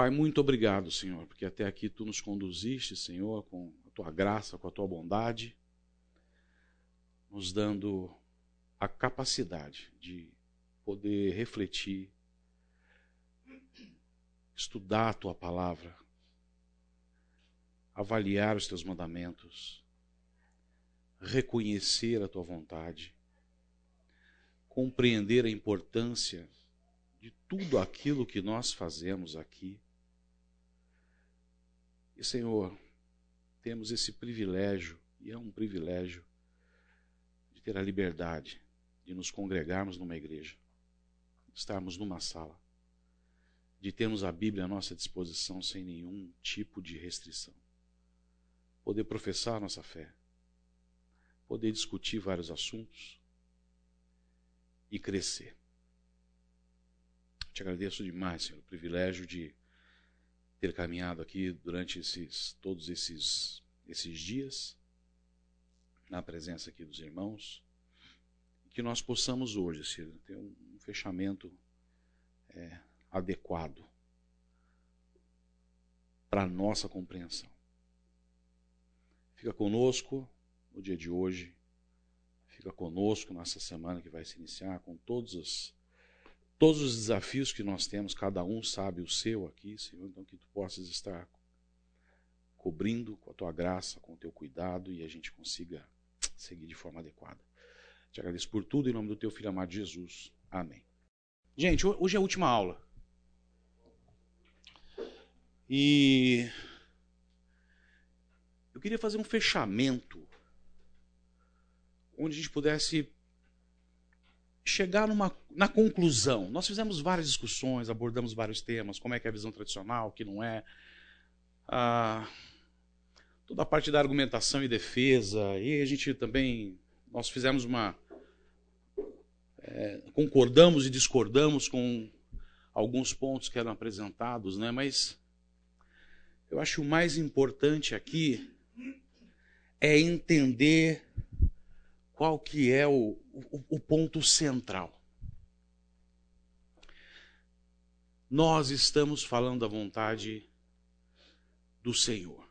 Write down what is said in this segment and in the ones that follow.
Pai, muito obrigado, Senhor, porque até aqui tu nos conduziste, Senhor, com a tua graça, com a tua bondade, nos dando a capacidade de poder refletir, estudar a tua palavra, avaliar os teus mandamentos, reconhecer a tua vontade, compreender a importância de tudo aquilo que nós fazemos aqui. E, Senhor, temos esse privilégio, e é um privilégio, de ter a liberdade de nos congregarmos numa igreja, estarmos numa sala, de termos a Bíblia à nossa disposição sem nenhum tipo de restrição, poder professar nossa fé, poder discutir vários assuntos e crescer. Te agradeço demais, Senhor, o privilégio de ter caminhado aqui durante esses, todos esses, esses dias, na presença aqui dos irmãos, que nós possamos hoje, Senhor, ter um, fechamento é, adequado para a nossa compreensão. Fica conosco no dia de hoje, fica conosco nessa semana que vai se iniciar, com todos os todos os desafios que nós temos, cada um sabe o seu aqui, Senhor, então que tu possas estar cobrindo com a tua graça, com o teu cuidado e a gente consiga seguir de forma adequada. Te agradeço por tudo em nome do teu filho amado Jesus. Amém. Gente, hoje é a última aula. E eu queria fazer um fechamento onde a gente pudesse chegar numa, na conclusão. Nós fizemos várias discussões, abordamos vários temas, como é que é a visão tradicional, o que não é. Ah, toda a parte da argumentação e defesa. E a gente também, nós fizemos uma... É, concordamos e discordamos com alguns pontos que eram apresentados, né? mas eu acho o mais importante aqui é entender qual que é o, o, o ponto central. Nós estamos falando da vontade do Senhor.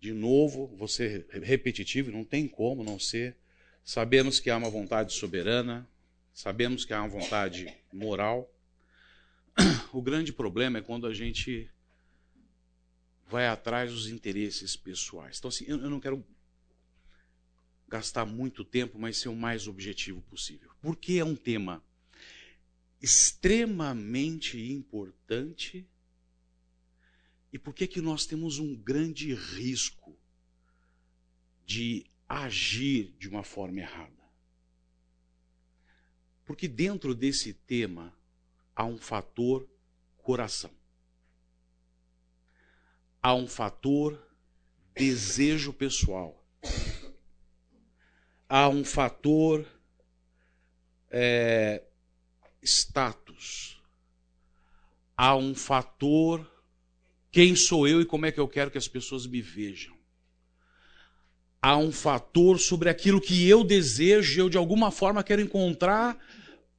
De novo, ser repetitivo, não tem como não ser. Sabemos que há uma vontade soberana, sabemos que há uma vontade moral. O grande problema é quando a gente vai atrás dos interesses pessoais. Então, assim, eu não quero gastar muito tempo, mas ser o mais objetivo possível. Porque é um tema extremamente importante e por que nós temos um grande risco de agir de uma forma errada? Porque dentro desse tema há um fator coração. Há um fator desejo pessoal há um fator é, status, há um fator quem sou eu e como é que eu quero que as pessoas me vejam. Há um fator sobre aquilo que eu desejo, eu de alguma forma quero encontrar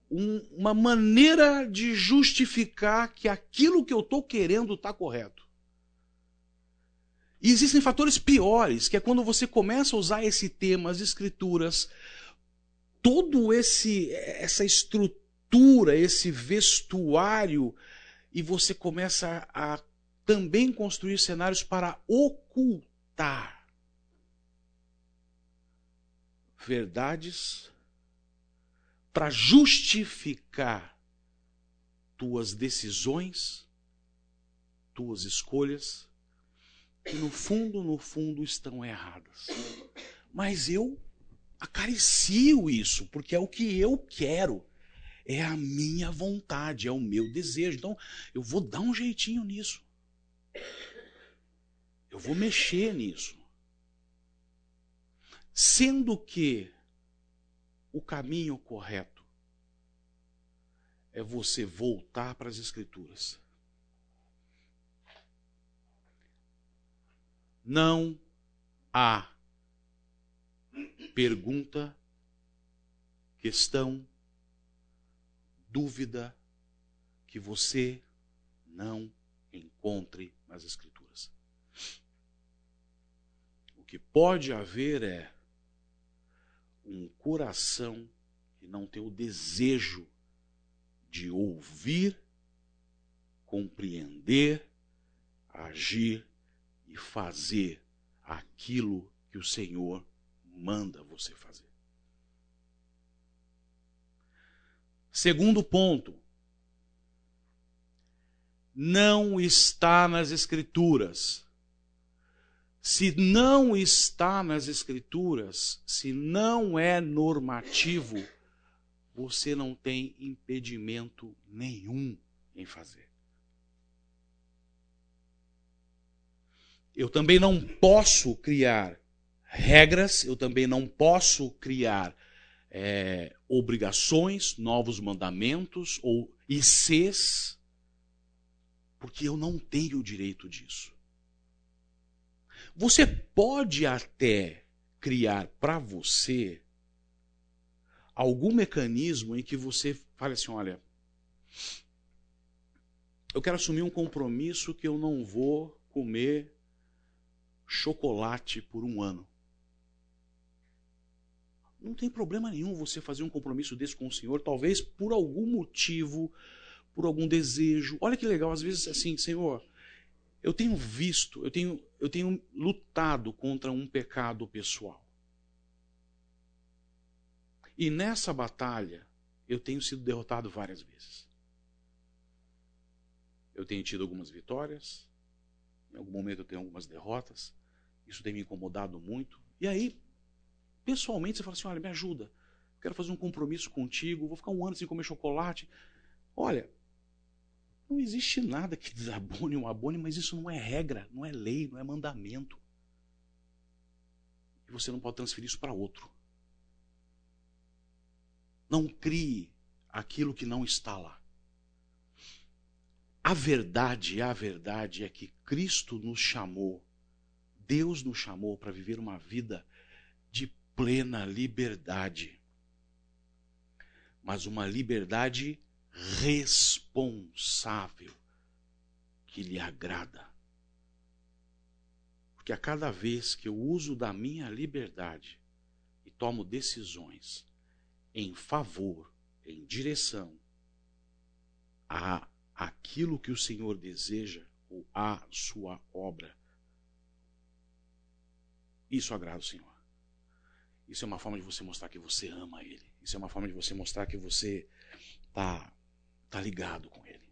um, uma maneira de justificar que aquilo que eu estou querendo está correto. E existem fatores piores, que é quando você começa a usar esse tema, as escrituras, todo esse essa estrutura, esse vestuário, e você começa a também construir cenários para ocultar verdades para justificar tuas decisões, tuas escolhas que no fundo, no fundo estão erradas. Mas eu acaricio isso, porque é o que eu quero. É a minha vontade, é o meu desejo. Então, eu vou dar um jeitinho nisso. Eu vou mexer nisso. Sendo que o caminho correto é você voltar para as Escrituras Não há pergunta, questão, dúvida que você não encontre nas Escrituras. O que pode haver é um coração que não tem o desejo de ouvir, compreender, agir fazer aquilo que o Senhor manda você fazer. Segundo ponto, não está nas Escrituras. Se não está nas Escrituras, se não é normativo, você não tem impedimento nenhum em fazer. Eu também não posso criar regras, eu também não posso criar é, obrigações, novos mandamentos ou ICs, porque eu não tenho o direito disso. Você pode até criar para você algum mecanismo em que você fale assim: olha, eu quero assumir um compromisso que eu não vou comer chocolate por um ano. Não tem problema nenhum você fazer um compromisso desse com o Senhor, talvez por algum motivo, por algum desejo. Olha que legal, às vezes assim, Senhor, eu tenho visto, eu tenho, eu tenho lutado contra um pecado pessoal. E nessa batalha, eu tenho sido derrotado várias vezes. Eu tenho tido algumas vitórias, em algum momento eu tenho algumas derrotas. Isso tem me incomodado muito. E aí, pessoalmente, você fala assim: olha, me ajuda. Quero fazer um compromisso contigo, vou ficar um ano sem comer chocolate. Olha, não existe nada que desabone ou abone, mas isso não é regra, não é lei, não é mandamento. E você não pode transferir isso para outro. Não crie aquilo que não está lá. A verdade, a verdade é que Cristo nos chamou, Deus nos chamou para viver uma vida de plena liberdade. Mas uma liberdade responsável que lhe agrada. Porque a cada vez que eu uso da minha liberdade e tomo decisões em favor, em direção a aquilo que o Senhor deseja ou a sua obra. Isso agrada o Senhor. Isso é uma forma de você mostrar que você ama Ele. Isso é uma forma de você mostrar que você está tá ligado com Ele.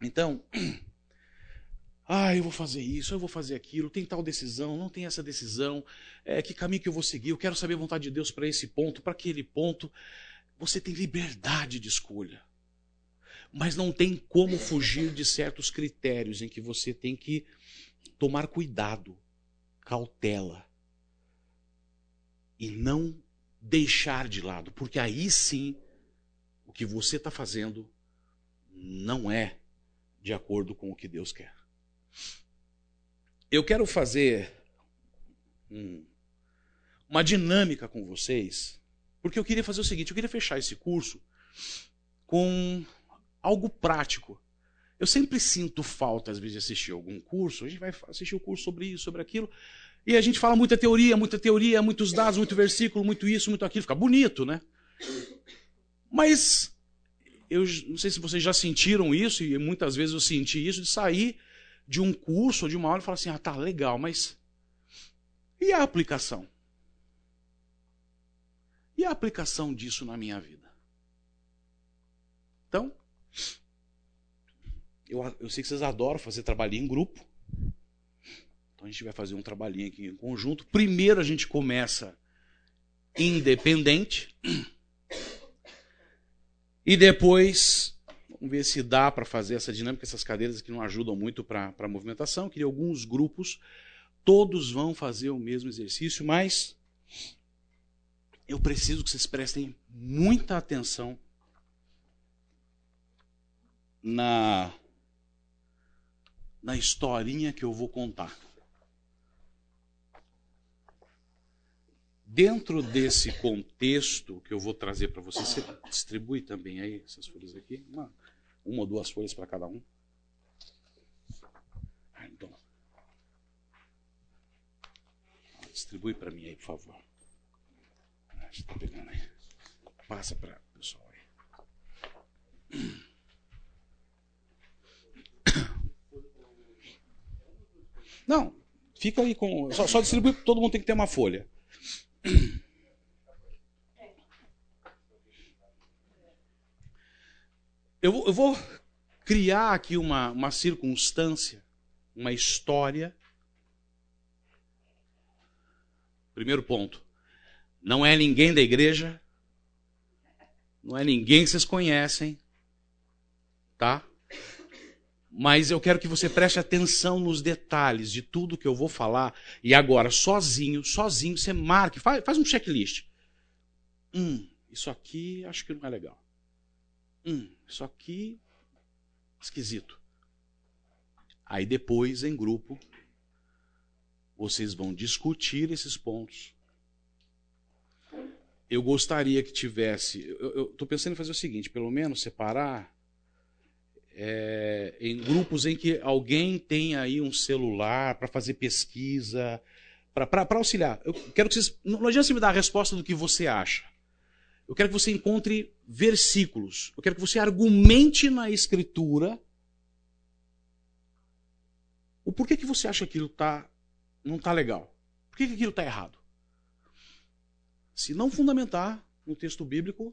Então, Ah, eu vou fazer isso, eu vou fazer aquilo, tem tal decisão, não tem essa decisão, é, que caminho que eu vou seguir, eu quero saber a vontade de Deus para esse ponto, para aquele ponto. Você tem liberdade de escolha. Mas não tem como fugir de certos critérios em que você tem que tomar cuidado, cautela. E não deixar de lado, porque aí sim o que você está fazendo não é de acordo com o que Deus quer. Eu quero fazer um, uma dinâmica com vocês, porque eu queria fazer o seguinte: eu queria fechar esse curso com algo prático. Eu sempre sinto falta, às vezes, de assistir algum curso. A gente vai assistir o um curso sobre isso, sobre aquilo. E a gente fala muita teoria, muita teoria, muitos dados, muito versículo, muito isso, muito aquilo. Fica bonito, né? Mas eu não sei se vocês já sentiram isso, e muitas vezes eu senti isso, de sair de um curso ou de uma aula e falar assim: ah, tá legal, mas e a aplicação? E a aplicação disso na minha vida? Então, eu, eu sei que vocês adoram fazer trabalhinho em grupo. Então a gente vai fazer um trabalhinho aqui em conjunto. Primeiro a gente começa independente. E depois Vamos ver se dá para fazer essa dinâmica. Essas cadeiras aqui não ajudam muito para a movimentação. Queria alguns grupos. Todos vão fazer o mesmo exercício, mas eu preciso que vocês prestem muita atenção na, na historinha que eu vou contar. Dentro desse contexto que eu vou trazer para vocês, você distribui também aí essas folhas aqui? Uma, Uma ou duas folhas para cada um. Ah, então. Distribui para mim aí, por favor. Ah, está pegando aí. Passa para o pessoal aí. Não, fica aí com. Só, só distribui, todo mundo tem que ter uma folha. Eu, eu vou criar aqui uma, uma circunstância, uma história. Primeiro ponto. Não é ninguém da igreja. Não é ninguém que vocês conhecem. Tá? Mas eu quero que você preste atenção nos detalhes de tudo que eu vou falar. E agora, sozinho, sozinho, você marque, faz, faz um checklist. Hum, isso aqui acho que não é legal. Hum, isso aqui esquisito. Aí depois, em grupo, vocês vão discutir esses pontos. Eu gostaria que tivesse. Eu estou pensando em fazer o seguinte: pelo menos separar é, em grupos em que alguém tem aí um celular para fazer pesquisa, para auxiliar. Eu quero que vocês. Não adianta você me dar a resposta do que você acha. Eu quero que você encontre versículos. Eu quero que você argumente na Escritura o porquê que você acha que aquilo tá, não está legal. Por que, que aquilo está errado? Se não fundamentar no texto bíblico,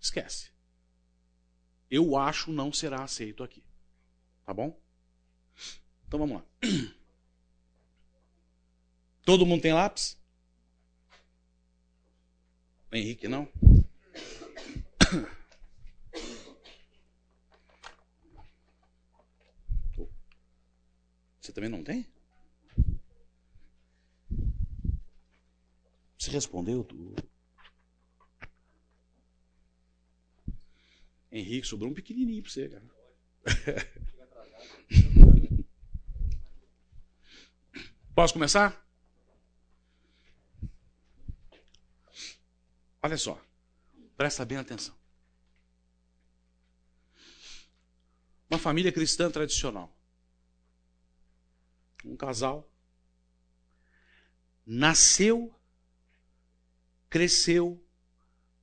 esquece. Eu acho não será aceito aqui. Tá bom? Então vamos lá. Todo mundo tem lápis? Henrique, não? Você também não tem? Você respondeu? Tu... Henrique, sobrou um pequenininho para você, cara. Posso começar? Olha só, presta bem atenção. Uma família cristã tradicional. Um casal nasceu, cresceu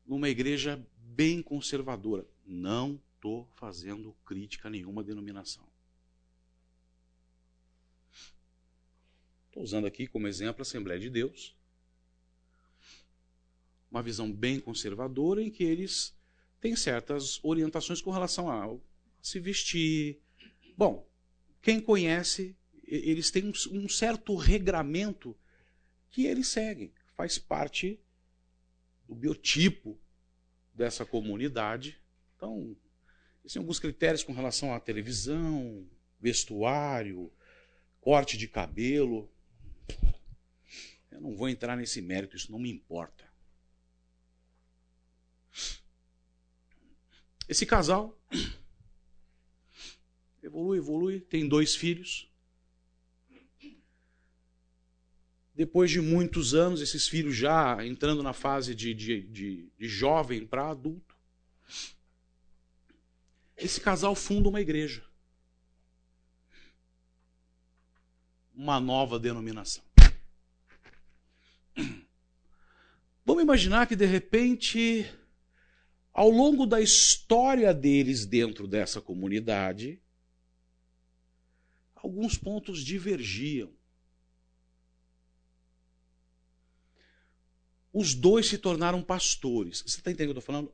numa igreja bem conservadora. Não estou fazendo crítica a nenhuma denominação. Estou usando aqui como exemplo a Assembleia de Deus. Uma visão bem conservadora em que eles têm certas orientações com relação a se vestir. Bom, quem conhece, eles têm um certo regramento que eles seguem, faz parte do biotipo dessa comunidade. Então, existem alguns critérios com relação à televisão, vestuário, corte de cabelo. Eu não vou entrar nesse mérito, isso não me importa. Esse casal evolui, evolui, tem dois filhos. Depois de muitos anos, esses filhos já entrando na fase de, de, de, de jovem para adulto, esse casal funda uma igreja. Uma nova denominação. Vamos imaginar que de repente, ao longo da história deles dentro dessa comunidade, alguns pontos divergiam. Os dois se tornaram pastores. Você está entendendo o que eu estou falando?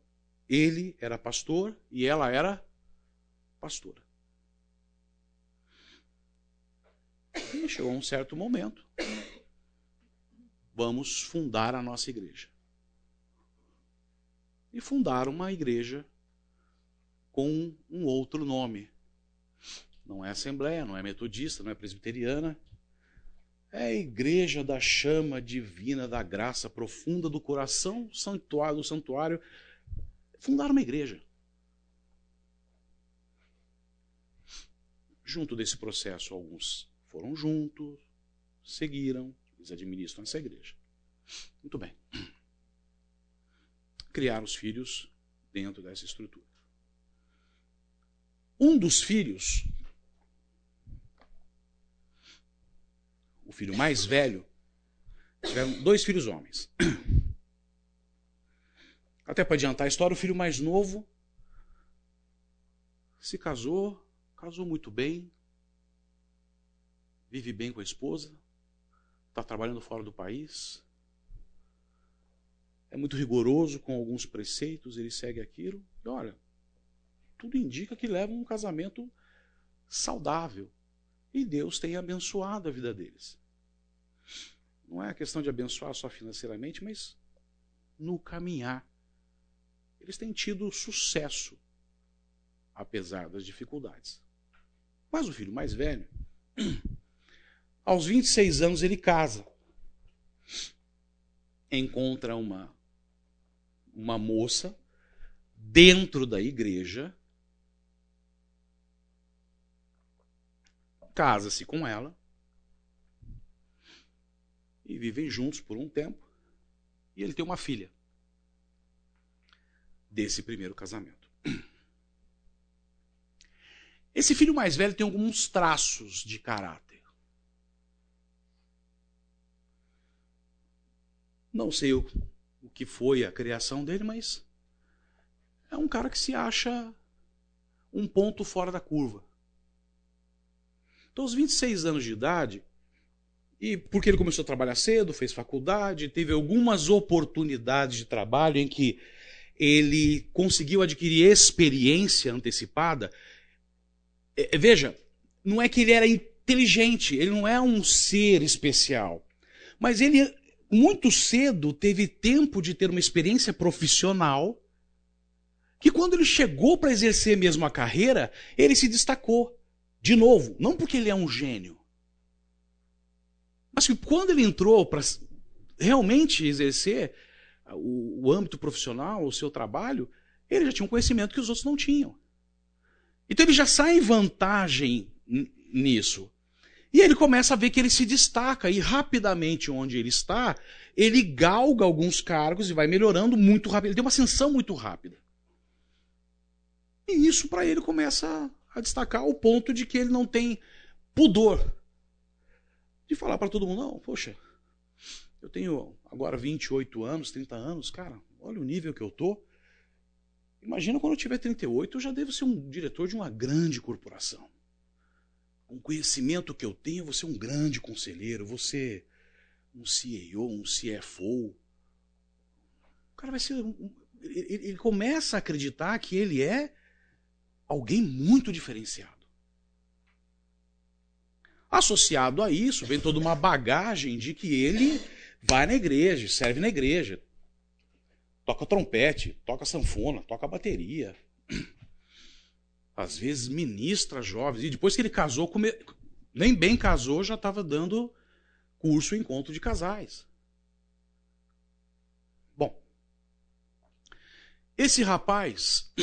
Ele era pastor e ela era pastora. E chegou um certo momento. Vamos fundar a nossa igreja. E fundaram uma igreja com um outro nome. Não é assembleia, não é metodista, não é presbiteriana. É a igreja da chama divina da graça profunda do coração santuário, do santuário. Fundaram uma igreja. Junto desse processo, alguns foram juntos, seguiram, eles administram essa igreja. Muito bem. Criaram os filhos dentro dessa estrutura. Um dos filhos, o filho mais velho, tiveram dois filhos homens. Até para adiantar a história, o filho mais novo se casou, casou muito bem, vive bem com a esposa, está trabalhando fora do país, é muito rigoroso com alguns preceitos, ele segue aquilo, e olha, tudo indica que leva um casamento saudável. E Deus tem abençoado a vida deles. Não é a questão de abençoar só financeiramente, mas no caminhar. Eles têm tido sucesso, apesar das dificuldades. Mas o filho mais velho, aos 26 anos, ele casa. Encontra uma, uma moça dentro da igreja, casa-se com ela e vivem juntos por um tempo. E ele tem uma filha desse primeiro casamento. Esse filho mais velho tem alguns traços de caráter. Não sei o, o que foi a criação dele, mas é um cara que se acha um ponto fora da curva. Então, aos 26 anos de idade, e porque ele começou a trabalhar cedo, fez faculdade, teve algumas oportunidades de trabalho em que ele conseguiu adquirir experiência antecipada. É, é, veja, não é que ele era inteligente, ele não é um ser especial, mas ele muito cedo teve tempo de ter uma experiência profissional que quando ele chegou para exercer mesmo a carreira, ele se destacou. De novo, não porque ele é um gênio, mas que quando ele entrou para realmente exercer o, o âmbito profissional, o seu trabalho, ele já tinha um conhecimento que os outros não tinham. Então ele já sai em vantagem nisso. E ele começa a ver que ele se destaca e rapidamente onde ele está, ele galga alguns cargos e vai melhorando muito rápido. Ele tem uma ascensão muito rápida. E isso para ele começa a destacar o ponto de que ele não tem pudor de falar para todo mundo, não, poxa, eu tenho agora 28 anos, 30 anos, cara, olha o nível que eu tô. Imagina quando eu tiver 38, eu já devo ser um diretor de uma grande corporação. Com o conhecimento que eu tenho, eu vou ser um grande conselheiro, vou ser um CEO, um CFO. O cara vai ser. Ele, começa a acreditar que ele é alguém muito diferenciado. Associado a isso, vem toda uma bagagem de que ele vai na igreja, serve na igreja, toca trompete, toca sanfona, toca bateria. Às vezes ministra jovens. E depois que ele casou, come... nem bem casou, já estava dando curso encontro de casais. Bom, esse rapaz,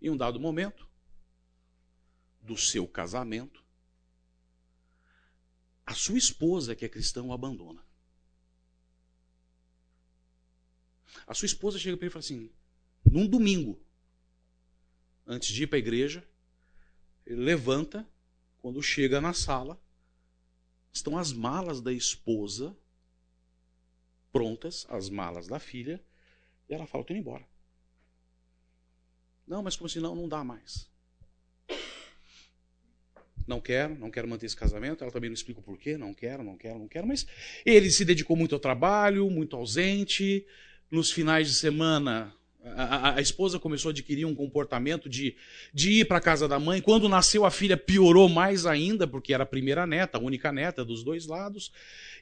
em um dado momento do seu casamento, a sua esposa, que é cristã, o abandona. A sua esposa chega para ele e fala assim: num domingo, antes de ir para a igreja, ele levanta, quando chega na sala, estão as malas da esposa prontas, as malas da filha, e ela fala: estou indo embora. Não, mas como assim? Não, não dá mais não quero, não quero manter esse casamento. Ela também não explica o porquê, não quero, não quero, não quero. Mas ele se dedicou muito ao trabalho, muito ausente. Nos finais de semana, a, a, esposa começou a adquirir um comportamento de, de ir para a casa da mãe. Quando nasceu a filha, piorou mais ainda, porque era a primeira neta, a única neta dos dois lados.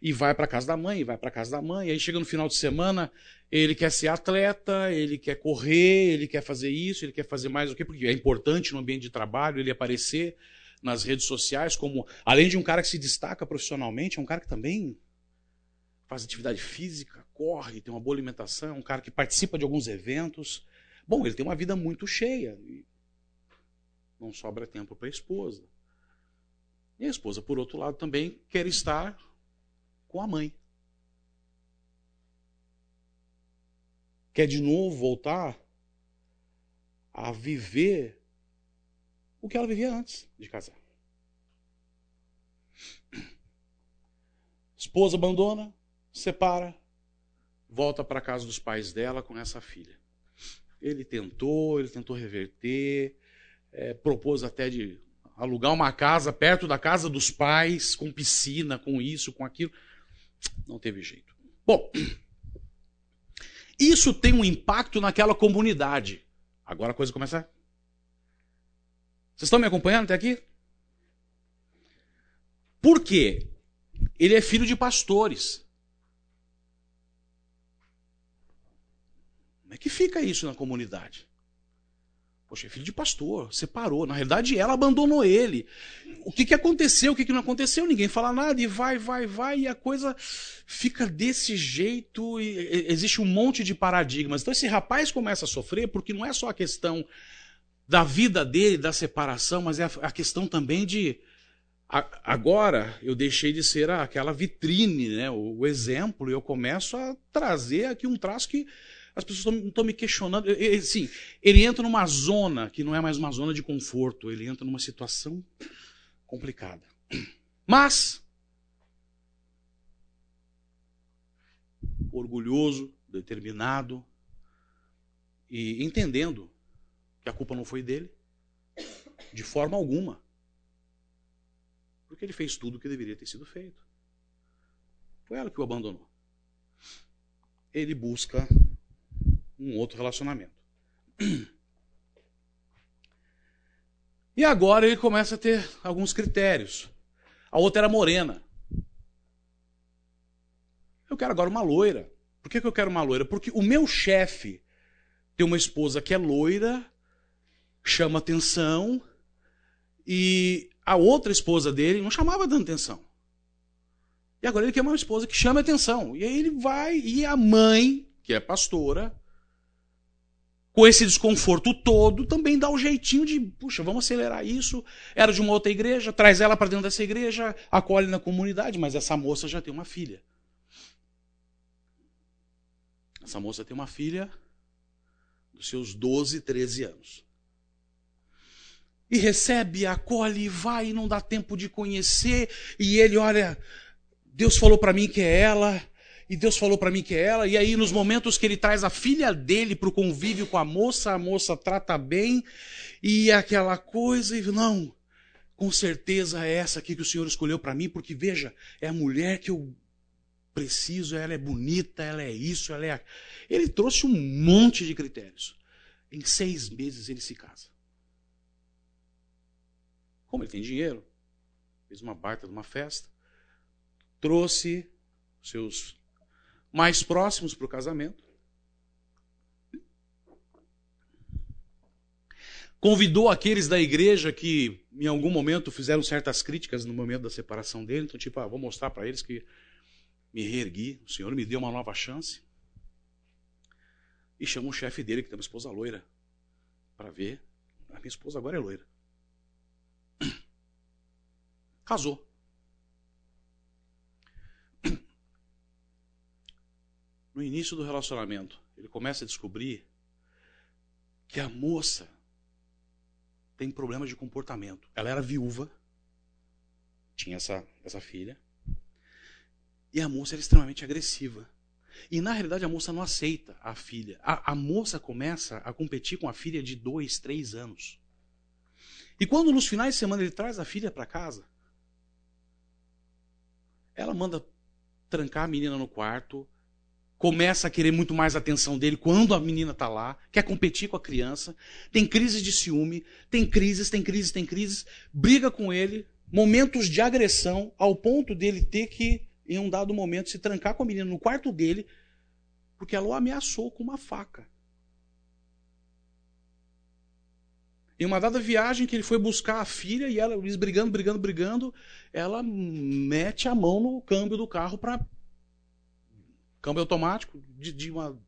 E vai para a casa da mãe, vai para a casa da mãe. Aí chega no final de semana, ele quer ser atleta, ele quer correr, ele quer fazer isso, ele quer fazer mais o quê? Porque é importante no ambiente de trabalho ele aparecer nas redes sociais como, além de um cara que se destaca profissionalmente, é um cara que também faz atividade física, corre, tem uma boa alimentação, é um cara que participa de alguns eventos. Bom, ele tem uma vida muito cheia. não sobra tempo para a esposa. E a esposa, por outro lado, também quer estar com a mãe. Quer de novo voltar a viver o que ela vivia antes de casar. Esposa abandona, separa, volta para casa dos pais dela com essa filha. Ele tentou, ele tentou reverter, é, propôs até de alugar uma casa perto da casa dos pais, com piscina, com isso, com aquilo. Não teve jeito. Bom, isso tem um impacto naquela comunidade. Agora a coisa começa. Vocês estão me acompanhando até aqui? Por quê? Ele é filho de pastores. Como é que fica isso na comunidade? Poxa, é filho de pastor, separou. Na realidade, ela abandonou ele. O que, que aconteceu? O que, que não aconteceu? Ninguém fala nada e vai, vai, vai, e a coisa fica desse jeito. E existe um monte de paradigmas. Então, esse rapaz começa a sofrer porque não é só a questão da vida dele, da separação, mas é a questão também de. Agora eu deixei de ser aquela vitrine, né, o exemplo, e eu começo a trazer aqui um traço que as pessoas estão me questionando. Sim, ele entra numa zona que não é mais uma zona de conforto, ele entra numa situação complicada. Mas, orgulhoso, determinado e entendendo que a culpa não foi dele, de forma alguma. Porque ele fez tudo o que deveria ter sido feito. Foi ela que o abandonou. Ele busca um outro relacionamento. E agora ele começa a ter alguns critérios. A outra era morena. Eu quero agora uma loira. Por que, eu quero uma loira? Porque o meu chefe tem uma esposa que é loira, chama atenção, e a outra esposa dele não chamava tanta atenção. E agora ele quer uma esposa que chama atenção. E aí ele vai, e a mãe, que é pastora, com esse desconforto todo, também dá o jeitinho de, puxa, vamos acelerar isso. Era de uma outra igreja, traz ela para dentro dessa igreja, acolhe na comunidade, mas essa moça já tem uma filha. Essa moça tem uma filha dos seus 12, 13 anos. E recebe, acolhe, vai, não dá tempo de conhecer. E ele, olha, Deus falou para mim que é ela, e Deus falou para mim que é ela. E aí, nos momentos que ele traz a filha dele para o convívio com a moça, a moça trata bem. E aquela coisa, e não, com certeza é essa aqui que o Senhor escolheu para mim, porque veja, é a mulher que eu preciso, ela é bonita, ela é isso, ela é. Ele trouxe um monte de critérios. Em seis meses ele se casa. Como ele tem dinheiro, fez uma baita de uma festa, trouxe seus mais próximos para o casamento. Convidou aqueles da igreja que em algum momento fizeram certas críticas no momento da separação dele. Então, tipo, ah, vou mostrar para eles que me reergui, o Senhor me deu uma nova chance. E chama o chefe dele, que tem uma esposa loira, para ver. A minha esposa agora é loira. Casou. No início do relacionamento, ele começa a descobrir que a moça tem problemas de comportamento. Ela era viúva, tinha essa, essa filha, e a moça era extremamente agressiva. E na realidade a moça não aceita a filha. A, a moça começa a competir com a filha de dois, três anos. E quando nos finais de semana ele traz a filha para casa, ela manda trancar a menina no quarto, começa a querer muito mais atenção dele quando a menina está lá, quer competir com a criança, tem crises de ciúme, tem crises, tem crises, tem crises, briga com ele, momentos de agressão, ao ponto dele ter que, em um dado momento, se trancar com a menina no quarto dele, porque ela o ameaçou com uma faca. Em uma dada viagem que ele foi buscar a filha e ela, eles brigando, brigando, brigando, ela mete a mão no câmbio do carro para câmbio automático, de, de uma,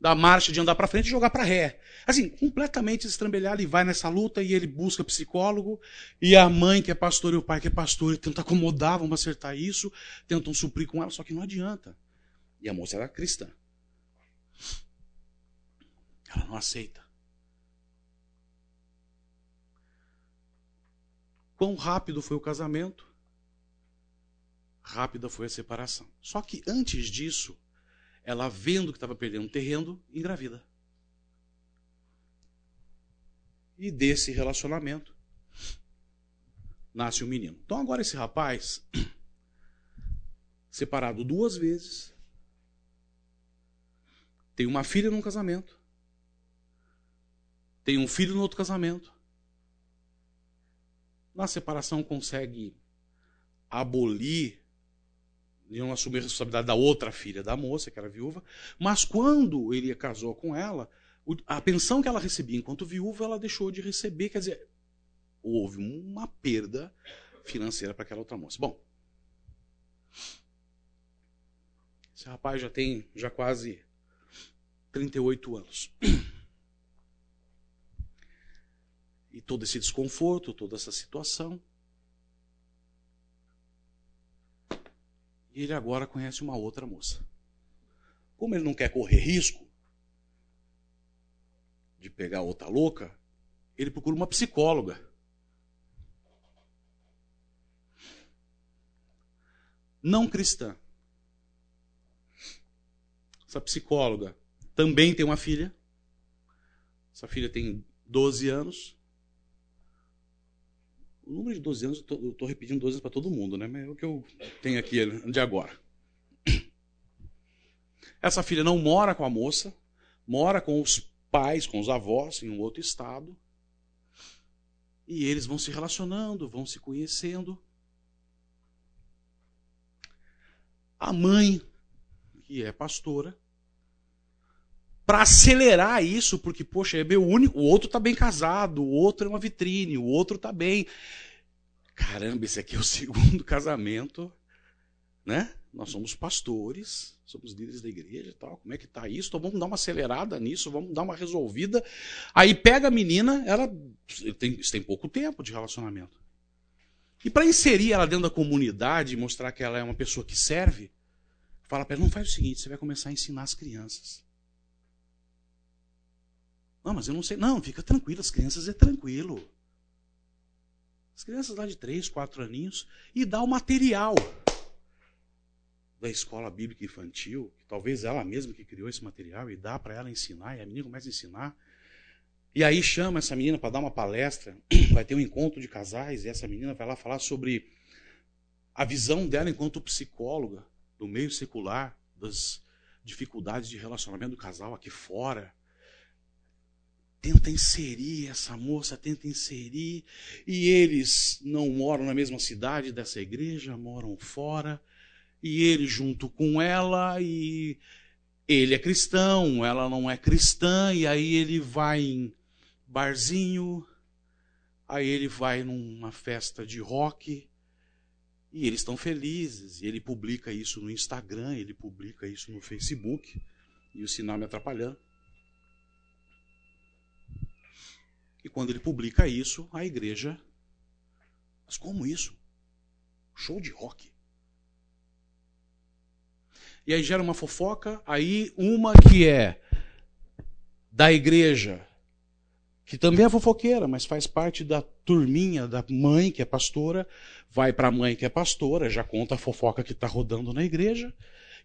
da marcha de andar para frente e jogar para ré. Assim, completamente estrambelhado e vai nessa luta e ele busca psicólogo e a mãe que é pastor e o pai que é pastor tentam acomodar, vão acertar isso, tentam suprir com ela, só que não adianta. E a moça era cristã. Ela não aceita. Quão rápido foi o casamento? Rápida foi a separação. Só que antes disso, ela vendo que estava perdendo terreno, engravida. E desse relacionamento nasce um menino. Então agora esse rapaz, separado duas vezes, tem uma filha num casamento, tem um filho no outro casamento. Na separação consegue abolir não assumir a responsabilidade da outra filha da moça, que era viúva, mas quando ele casou com ela, a pensão que ela recebia enquanto viúva, ela deixou de receber, quer dizer, houve uma perda financeira para aquela outra moça. Bom, esse rapaz já tem já quase 38 anos. E todo esse desconforto, toda essa situação. E ele agora conhece uma outra moça. Como ele não quer correr risco de pegar outra louca, ele procura uma psicóloga. Não cristã. Essa psicóloga também tem uma filha. Essa filha tem 12 anos. O número de 12 anos, eu estou repetindo 12 anos para todo mundo, né? Mas é o que eu tenho aqui de agora. Essa filha não mora com a moça, mora com os pais, com os avós, em um outro estado. E eles vão se relacionando, vão se conhecendo. A mãe, que é pastora, para acelerar isso, porque, poxa, é meu único, o outro está bem casado, o outro é uma vitrine, o outro está bem. Caramba, esse aqui é o segundo casamento, né? Nós somos pastores, somos líderes da igreja e tal. Como é que tá isso? Então vamos dar uma acelerada nisso, vamos dar uma resolvida. Aí pega a menina, ela tem, tem pouco tempo de relacionamento. E para inserir ela dentro da comunidade e mostrar que ela é uma pessoa que serve, fala para ela, não faz o seguinte, você vai começar a ensinar as crianças. Não, mas eu não sei. Não, fica tranquilo, as crianças é tranquilo. As crianças lá de 3, 4 aninhos, e dá o material da escola bíblica infantil, que talvez ela mesma que criou esse material, e dá para ela ensinar, e a menina começa a ensinar. E aí chama essa menina para dar uma palestra, vai ter um encontro de casais, e essa menina vai lá falar sobre a visão dela enquanto psicóloga do meio secular, das dificuldades de relacionamento do casal aqui fora tenta inserir essa moça, tenta inserir, e eles não moram na mesma cidade dessa igreja, moram fora, e ele junto com ela, e ele é cristão, ela não é cristã, e aí ele vai em barzinho, aí ele vai numa festa de rock, e eles estão felizes, e ele publica isso no Instagram, ele publica isso no Facebook, e o sinal me atrapalhando. E quando ele publica isso, a igreja. Mas como isso? Show de rock. E aí gera uma fofoca, aí uma que é da igreja, que também é fofoqueira, mas faz parte da turminha da mãe, que é pastora, vai para a mãe, que é pastora, já conta a fofoca que está rodando na igreja,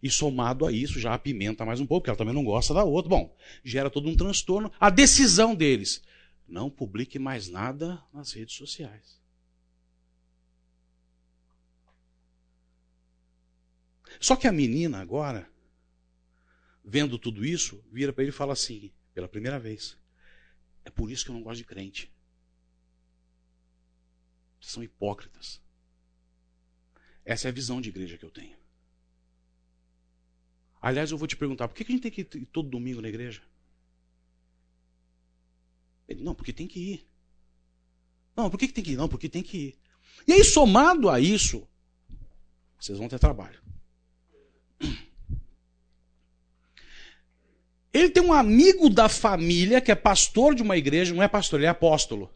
e somado a isso já apimenta mais um pouco, porque ela também não gosta da outra. Bom, gera todo um transtorno. A decisão deles não publique mais nada nas redes sociais. Só que a menina agora, vendo tudo isso, vira para ele e fala assim, pela primeira vez: É por isso que eu não gosto de crente. Vocês são hipócritas. Essa é a visão de igreja que eu tenho. Aliás, eu vou te perguntar: por que a gente tem que ir todo domingo na igreja? Ele, não, porque tem que ir. Não, por que, tem que ir? Não, porque tem que ir. E aí, somado a isso, vocês vão ter trabalho. Ele tem um amigo da família que é pastor de uma igreja, não é pastor, ele é apóstolo.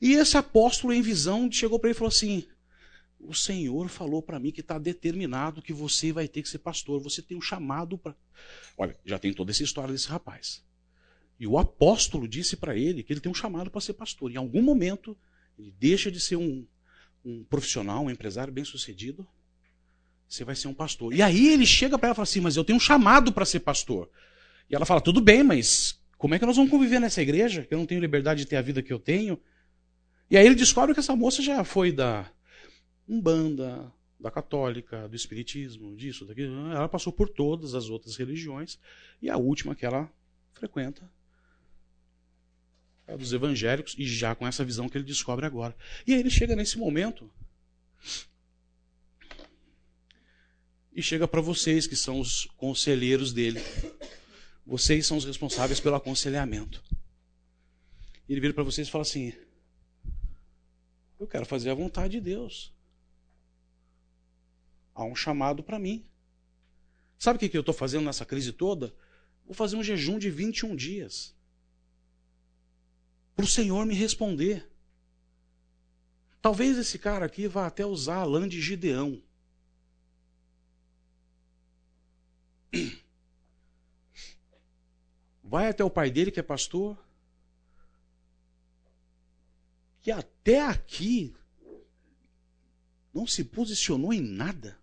E esse apóstolo, em visão, chegou para ele e falou assim: O Senhor falou para mim que está determinado que você vai ter que ser pastor. Você tem um chamado para. Olha, já tem toda essa história desse rapaz. E o apóstolo disse para ele que ele tem um chamado para ser pastor. Em algum momento, ele deixa de ser um, um profissional, um empresário bem sucedido, você vai ser um pastor. E aí ele chega para ela e fala assim: Mas eu tenho um chamado para ser pastor. E ela fala: Tudo bem, mas como é que nós vamos conviver nessa igreja? Que eu não tenho liberdade de ter a vida que eu tenho. E aí ele descobre que essa moça já foi da Umbanda, da Católica, do Espiritismo, disso, daquilo. Ela passou por todas as outras religiões. E a última que ela frequenta é dos evangélicos, e já com essa visão que ele descobre agora. E aí ele chega nesse momento e chega para vocês, que são os conselheiros dele. Vocês são os responsáveis pelo aconselhamento. Ele vira para vocês e fala assim: Eu quero fazer a vontade de Deus. Há um chamado para mim. Sabe o que eu estou fazendo nessa crise toda? Vou fazer um jejum de 21 dias. Para o Senhor me responder. Talvez esse cara aqui vá até usar a lã de Gideão. Vai até o pai dele, que é pastor, que até aqui não se posicionou em nada.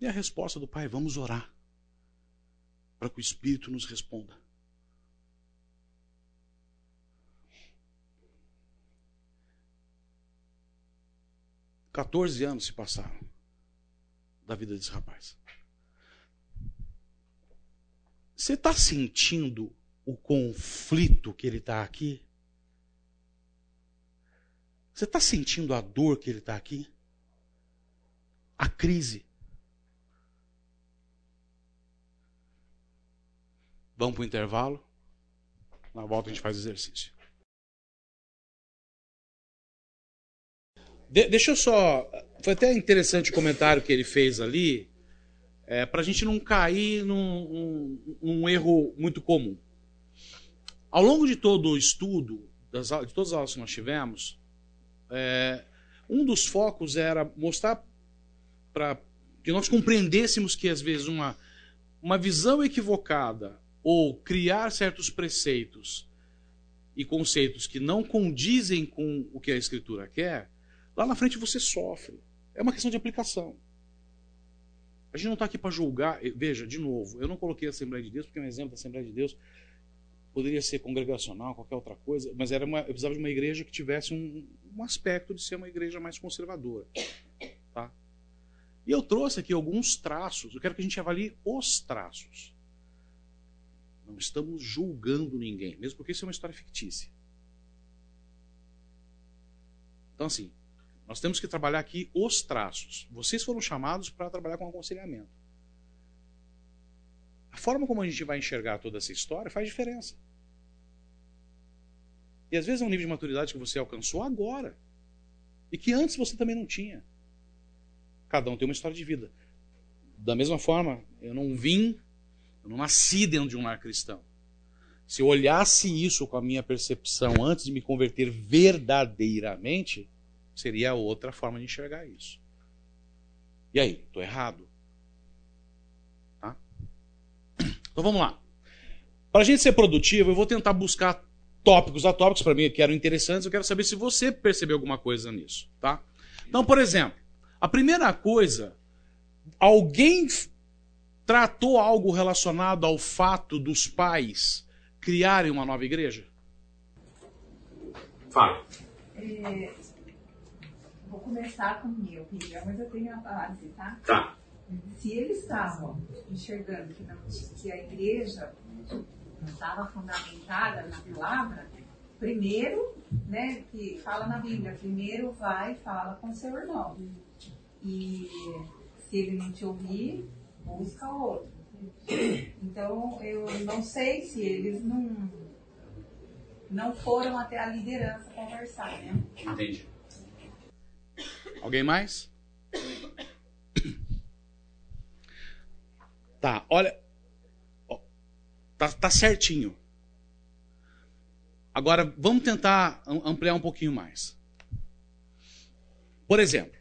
E a resposta do pai: vamos orar, para que o Espírito nos responda. Quatorze anos se passaram da vida desse rapaz. Você está sentindo o conflito que ele está aqui? Você está sentindo a dor que ele está aqui? A crise? Vamos para o intervalo? Na volta a gente faz exercício. De deixa eu só. Foi até interessante o comentário que ele fez ali, é, para a gente não cair num, num, num, erro muito comum. Ao longo de todo o estudo, das, de todas as aulas que nós tivemos, é, um dos focos era mostrar para que nós compreendêssemos que, às vezes, uma, uma visão equivocada ou criar certos preceitos e conceitos que não condizem com o que a Escritura quer, lá na frente você sofre. É uma questão de aplicação. A gente não está aqui para julgar. Veja, de novo, eu não coloquei a Assembleia de Deus, porque é um exemplo da Assembleia de Deus. Poderia ser congregacional, qualquer outra coisa, mas era uma, eu precisava de uma igreja que tivesse um, um aspecto de ser uma igreja mais conservadora. Tá? E eu trouxe aqui alguns traços, eu quero que a gente avalie os traços. Não estamos julgando ninguém, mesmo porque isso é uma história fictícia. Então, assim, nós temos que trabalhar aqui os traços. Vocês foram chamados para trabalhar com aconselhamento. A forma como a gente vai enxergar toda essa história faz diferença. E às vezes é um nível de maturidade que você alcançou agora. E que antes você também não tinha. Cada um tem uma história de vida. Da mesma forma, eu não vim, eu não nasci dentro de um lar cristão. Se eu olhasse isso com a minha percepção antes de me converter verdadeiramente, Seria outra forma de enxergar isso. E aí, estou errado? Tá? Então vamos lá. Para a gente ser produtivo, eu vou tentar buscar tópicos a tópicos para mim que eram interessantes. Eu quero saber se você percebeu alguma coisa nisso, tá? Então, por exemplo, a primeira coisa, alguém tratou algo relacionado ao fato dos pais criarem uma nova igreja? Fala. É, vou começar com minha opinião, mas eu tenho a base, tá? Tá. Se eles estavam enxergando que, não, que a igreja não estava fundamentada na palavra, primeiro, né, que fala na Bíblia, primeiro vai e fala com seu irmão. E se ele não te ouvir, busca outro. Então, eu não sei se eles não, não foram até a liderança conversar, né? Entendi. Alguém mais? Tá, olha. Tá, tá certinho. Agora, vamos tentar ampliar um pouquinho mais. Por exemplo,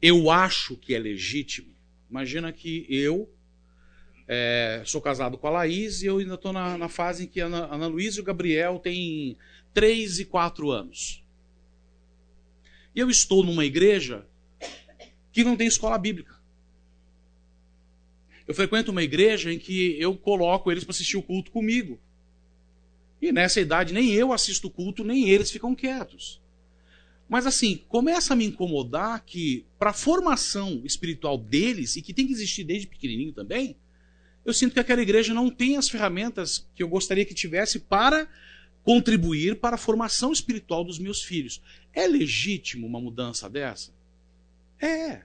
eu acho que é legítimo. Imagina que eu É, sou casado com a Laís e eu ainda estou na, na, fase em que a Ana, Ana Luísa e o Gabriel têm 3 e 4 anos. Eu estou numa igreja que não tem escola bíblica. Eu frequento uma igreja em que eu coloco eles para assistir o culto comigo. E nessa idade nem eu assisto o culto, nem eles ficam quietos. Mas assim, começa a me incomodar que, para a formação espiritual deles, e que tem que existir desde pequenininho também, eu sinto que aquela igreja não tem as ferramentas que eu gostaria que tivesse para contribuir para a formação espiritual dos meus filhos. É legítimo uma mudança dessa? É.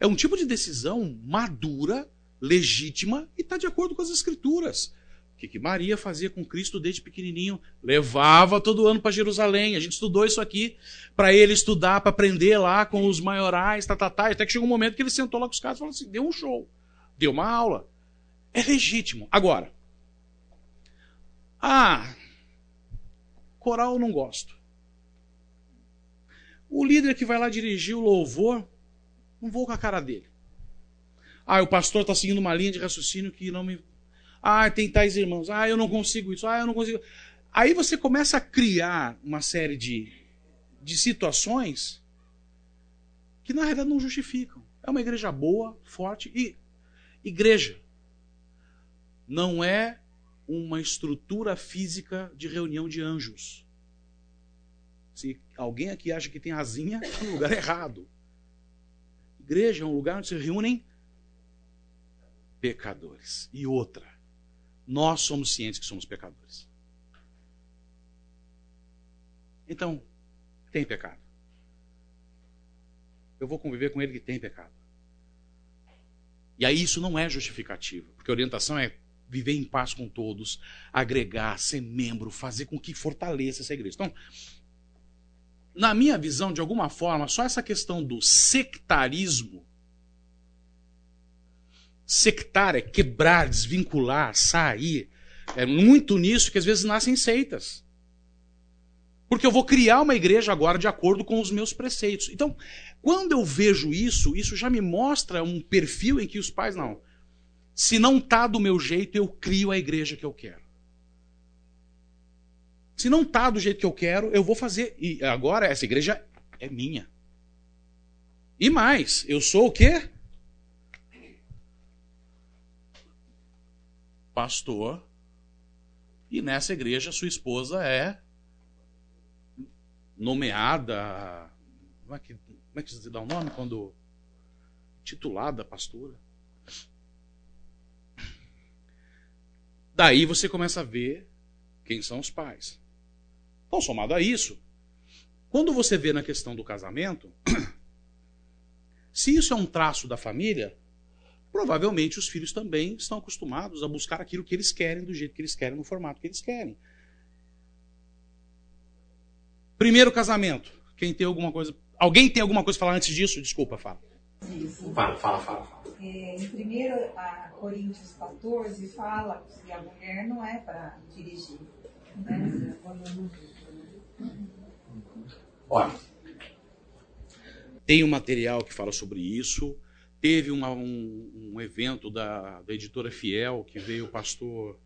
É um tipo de decisão madura, legítima e está de acordo com as escrituras. O que, que Maria fazia com Cristo desde pequenininho? Levava todo ano para Jerusalém. A gente estudou isso aqui para ele estudar, para aprender lá com os maiorais, tá, tá, tá. Até que chegou um momento que ele sentou lá com os caras e falou assim: deu um show, deu uma aula. É legítimo. Agora, ah, coral não gosto. O líder que vai lá dirigir o louvor, não vou com a cara dele. Ah, o pastor está seguindo uma linha de raciocínio que não me ah, tem tais irmãos. Ah, eu não consigo isso. Ah, eu não consigo. Aí você começa a criar uma série de, de situações que na realidade não justificam. É uma igreja boa, forte e igreja não é uma estrutura física de reunião de anjos. Se alguém aqui acha que tem asinha, está no lugar errado. Igreja é um lugar onde se reúnem pecadores. E outra, nós somos cientes que somos pecadores. Então, tem pecado. Eu vou conviver com ele que tem pecado. E aí isso não é justificativa, porque a orientação é viver em paz com todos, agregar, ser membro, fazer com que fortaleça essa igreja. Então, na minha visão, de alguma forma, só essa questão do sectarismo sectar, é quebrar, desvincular, sair. É muito nisso que às vezes nascem seitas. Porque eu vou criar uma igreja agora de acordo com os meus preceitos. Então, quando eu vejo isso, isso já me mostra um perfil em que os pais não. Se não tá do meu jeito, eu crio a igreja que eu quero. Se não tá do jeito que eu quero, eu vou fazer. E agora essa igreja é minha. E mais, eu sou o quê? pastor, e nessa igreja sua esposa é nomeada. Como é que, como é que se dá o nome quando. titulada pastora? Daí você começa a ver quem são os pais. Então, somado a isso, quando você vê na questão do casamento, se isso é um traço da família, provavelmente os filhos também estão acostumados a buscar aquilo que eles querem, do jeito que eles querem, no formato que eles querem. Primeiro casamento. Quem tem alguma coisa. Alguém tem alguma coisa a falar antes disso? Desculpa, fala. Fala, fala, fala. É, em 1 Coríntios 14 fala que a mulher não é para dirigir. Né? Olha, tem um material que fala sobre isso. Teve uma, um, um, evento da, da editora Fiel que veio o pastor.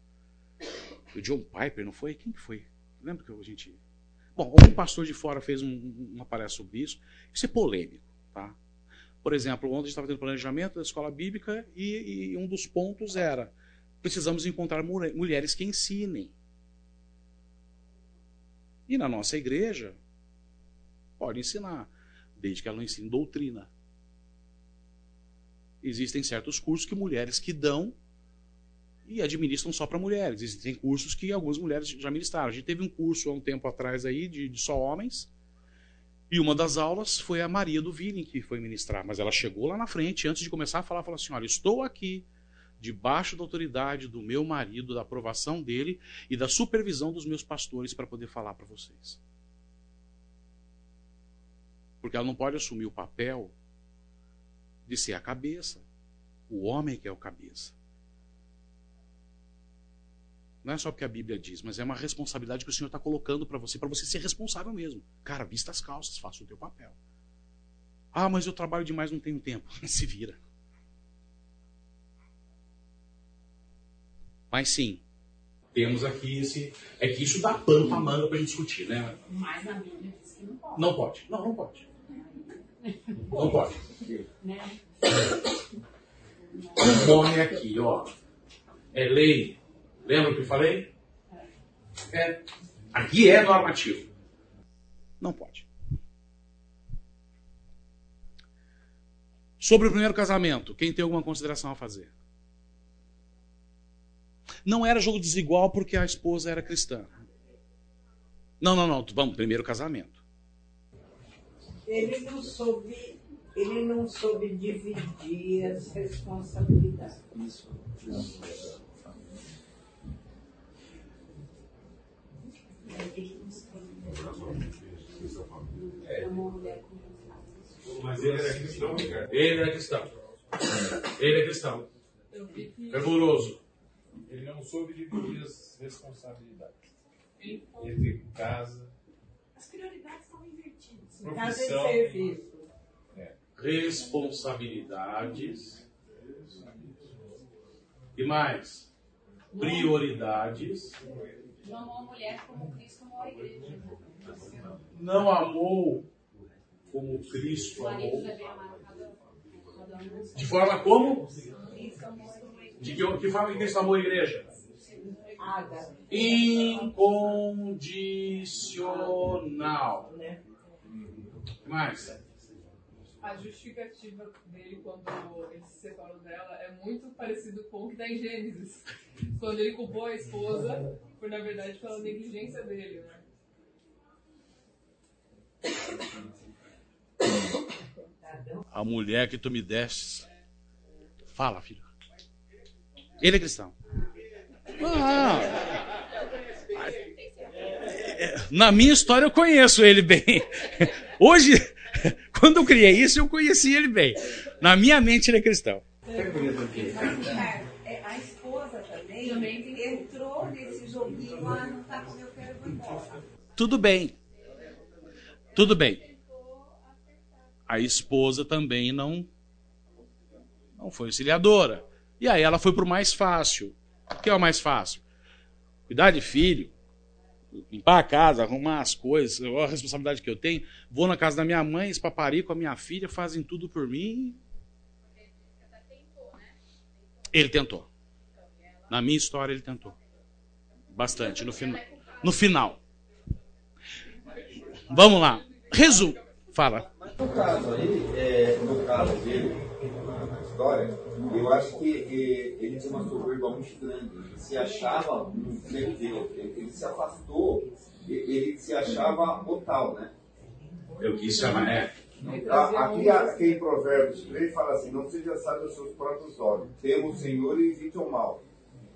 O John Piper, não foi? Quem que foi? Lembra que a gente. Bom, um pastor de fora fez um, uma palestra sobre isso. Isso é polêmico, tá? Por exemplo, ontem estava tendo planejamento da escola bíblica e, e um dos pontos era: precisamos encontrar mulheres que ensinem. E na nossa igreja, pode ensinar, desde que ela não ensine doutrina existem certos cursos que mulheres que dão e administram só para mulheres. Existem cursos que algumas mulheres já ministraram. A gente teve um curso há um tempo atrás aí de, de só homens. E uma das aulas foi a Maria do Villing que foi ministrar. Mas ela chegou lá na frente, antes de começar a falar, falou assim: Olha, estou aqui debaixo da autoridade do meu marido, da aprovação dele e da supervisão dos meus pastores para poder falar para vocês. Porque ela não pode assumir o papel de ser a cabeça. O homem que é o cabeça. Não é só porque a Bíblia diz, mas é uma responsabilidade que o Senhor está colocando para você, para você ser responsável mesmo. Cara, vista as calças, faça o teu papel. Ah, mas eu trabalho demais, não tenho tempo. Se vira. Mas sim. Temos aqui esse. É que isso dá pano pra manga pra gente discutir, né? Mas a Bíblia diz que não pode. Não pode. Não, não pode. Não pode. Né? Conforme aqui, ó. É lei. Lembra o que eu falei? É. Aqui é normativo. Não pode. Sobre o primeiro casamento, quem tem alguma consideração a fazer? Não era jogo desigual porque a esposa era cristã. Não, não, não. Vamos, primeiro casamento. Ele não soube, ele não soube dividir as responsabilidades. Mas ele era cristão, Ele era cristão. Ele é cristão. Fervoroso. Ele não soube dividir as responsabilidades. Entre casa, As prioridades estão invertidas. Casa profissão. serviço. Responsabilidades. E mais? Prioridades. Não amou a mulher como Cristo amou a igreja. Não amou como Cristo amou. De forma como? De que, que forma que Cristo amou a igreja? Incondicional. Né? que mais? A justificativa dele quando ele se separou dela é muito parecido com o que está em Gênesis. Quando ele culpou a esposa por, na verdade, pela negligência dele, né? A mulher que tu me deste. Fala, filho. Ele é cristão. Ah. Na minha história eu conheço ele bem. Hoje, quando eu criei isso, eu conheci ele bem. Na minha mente ele é cristão. A esposa também entrou nesse joguinho, ah, não tá como eu quero, embora. Tudo bem. Tudo bem. A esposa também não não foi auxiliadora. E aí ela foi pro mais fácil. O que é o mais fácil? Cuidar de filho, limpar a casa, arrumar as coisas, olha a responsabilidade que eu tenho. Vou na casa da minha mãe, espaparico com a minha filha, fazem tudo por mim. Ele tentou. Na minha história ele tentou. Bastante no final. No final. Vamos lá. Resumo. Fala. No caso aí, é, no caso dele, na história, eu acho que ele tinha uma soberba muito grande. Ele se achava um ser Deus. Ele, se afastou, ele se achava o tal, né? Eu quis chamar, é. A- Aqui, aqui em Provérbios 3 fala assim: Não seja sábio aos seus próprios olhos. Temo o Senhor e evite o mal.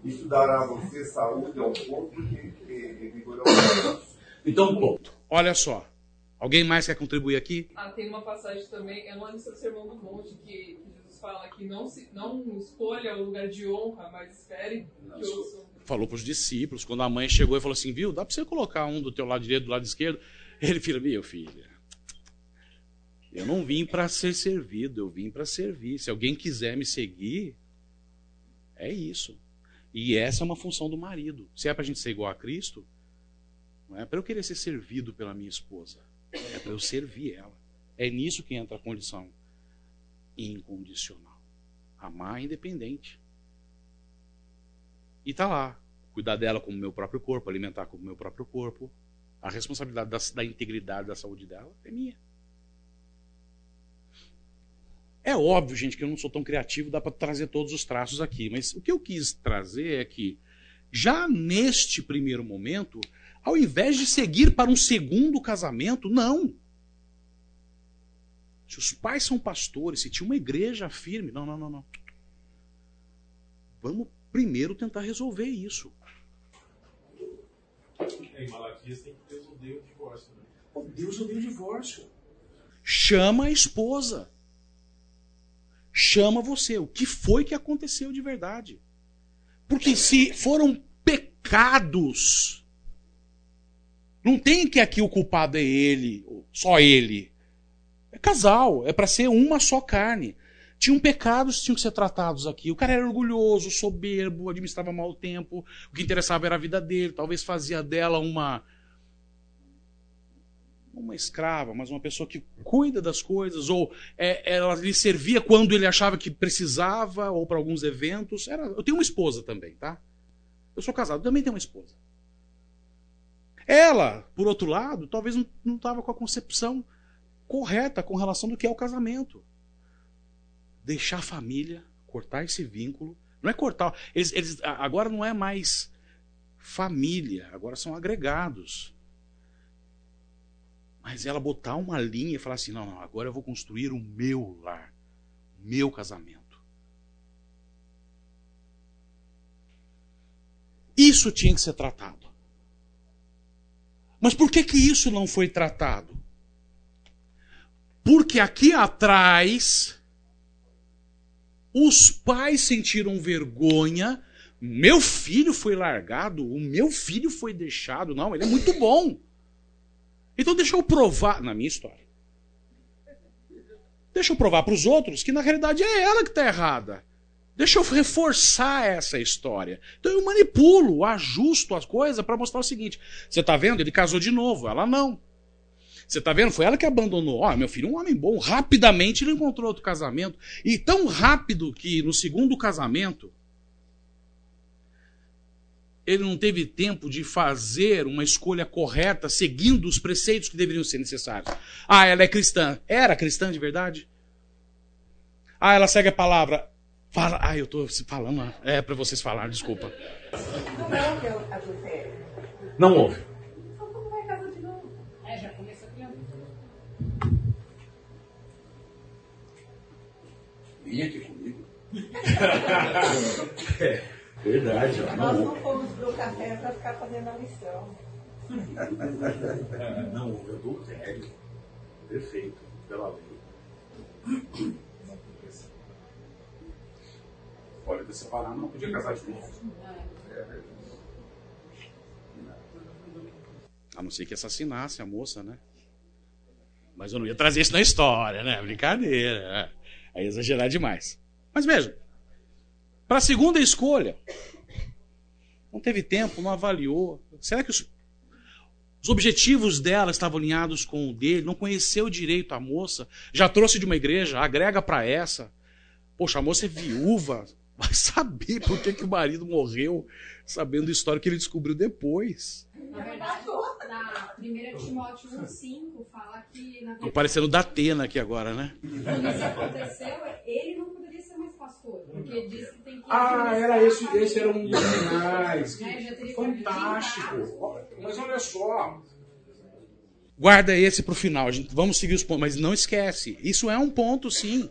Isso dará a você saúde ao corpo e, vigor ao corpo. Então, ponto. Olha só. Alguém mais quer contribuir aqui? Ah, tem uma passagem também, é no seu Sermão do Monte, que, fala que não, se, não escolha o lugar de honra, mas espere que ouçam. Falou para os discípulos. Quando a mãe chegou e falou assim: Viu, dá para você colocar um do teu lado direito, do lado esquerdo? Ele filho, meu filho. Eu não vim para ser servido, eu vim para servir. Se alguém quiser me seguir, é isso. E essa é uma função do marido. Se é para a gente ser igual a Cristo, não é para eu querer ser servido pela minha esposa, é para eu servir ela. É nisso que entra a condição incondicional. Amar independente. E tá lá. Cuidar dela como meu próprio corpo, alimentar como meu próprio corpo. A responsabilidade da, da integridade da saúde dela é minha. É óbvio, gente, que eu não sou tão criativo, dá para trazer todos os traços aqui. Mas o que eu quis trazer é que, já neste primeiro momento, ao invés de seguir para um segundo casamento, não. Se os pais são pastores, se tinha uma igreja firme, não, não, não, não. Vamos primeiro tentar resolver isso. Em Malaquias tem que Deus odeia o divórcio. Né? Oh, Deus odeia o divórcio. Chama a esposa. Chama você. O que foi que aconteceu de verdade? Porque se foram pecados, não tem que aqui o culpado é ele, só ele. Casal, é para ser uma só carne. tinham pecados que tinham que ser tratados aqui. O cara era orgulhoso, soberbo, administrava mal o tempo, o que interessava era a vida dele, talvez fazia dela uma uma escrava, mas uma pessoa que cuida das coisas, ou é, ela lhe servia quando ele achava que precisava, ou para alguns eventos. Era, eu tenho uma esposa também, tá? Eu sou casado, também tenho uma esposa. Ela, por outro lado, talvez não estava com a concepção correta com relação do que é o casamento. Deixar a família, cortar esse vínculo. Não é cortar. Eles, eles, agora não é mais família, agora são agregados. Mas ela botar uma linha e falar assim: não, não, agora eu vou construir o meu lar, o meu casamento. Isso tinha que ser tratado. Mas por que, que isso não foi tratado? Porque aqui atrás, os pais sentiram vergonha. Meu filho foi largado, o meu filho foi deixado. Não, ele é muito bom. Então deixa eu provar, na minha história. Deixa eu provar para os outros que na realidade é ela que está errada. Deixa eu reforçar essa história. Então eu manipulo, ajusto as coisas para mostrar o seguinte: você está vendo? Ele casou de novo, ela não. Você está vendo? Foi ela que abandonou. Ó, meu filho, um homem bom. Rapidamente ele encontrou outro casamento. E tão rápido que no segundo casamento ele não teve tempo de fazer uma escolha correta, seguindo os preceitos que deveriam ser necessários. Ah, ela é cristã. Era cristã de verdade? Ah, ela segue a palavra. Fala. Ah, eu estou falando. É para vocês falarem, desculpa. Não é o que eu adultério. Não houve. Vem aqui comigo. é, verdade. ó, Nós Não não fomos pro café para ficar fazendo a lição. Não houve adultério. Perfeito. Pela lei. Pode ter separado, não podia casar de novo. A não ser que assassinasse a moça, né? Mas eu não ia trazer isso na história, né? Brincadeira. né? Aí ia exagerar demais. Mas veja, para a segunda escolha, não teve tempo, não avaliou. Será que os, os objetivos dela estavam alinhados com o dele? Não conheceu direito a moça? Já trouxe de uma igreja, agrega para essa. Poxa, a moça é viúva. Vai saber por que, que o marido morreu, sabendo a história que ele descobriu depois. Na verdade, na 1 Timóteo 1,5 fala que, na Tô verdade, parecendo da Atena aqui agora, né? quando isso aconteceu, ele não poderia ser mais pastor, porque diz que tem que. Ah, era esse, esse era um dos finais. Né, fantástico. Mas olha só. Guarda esse pro final. A gente, vamos seguir os pontos, mas não esquece. Isso é um ponto, sim.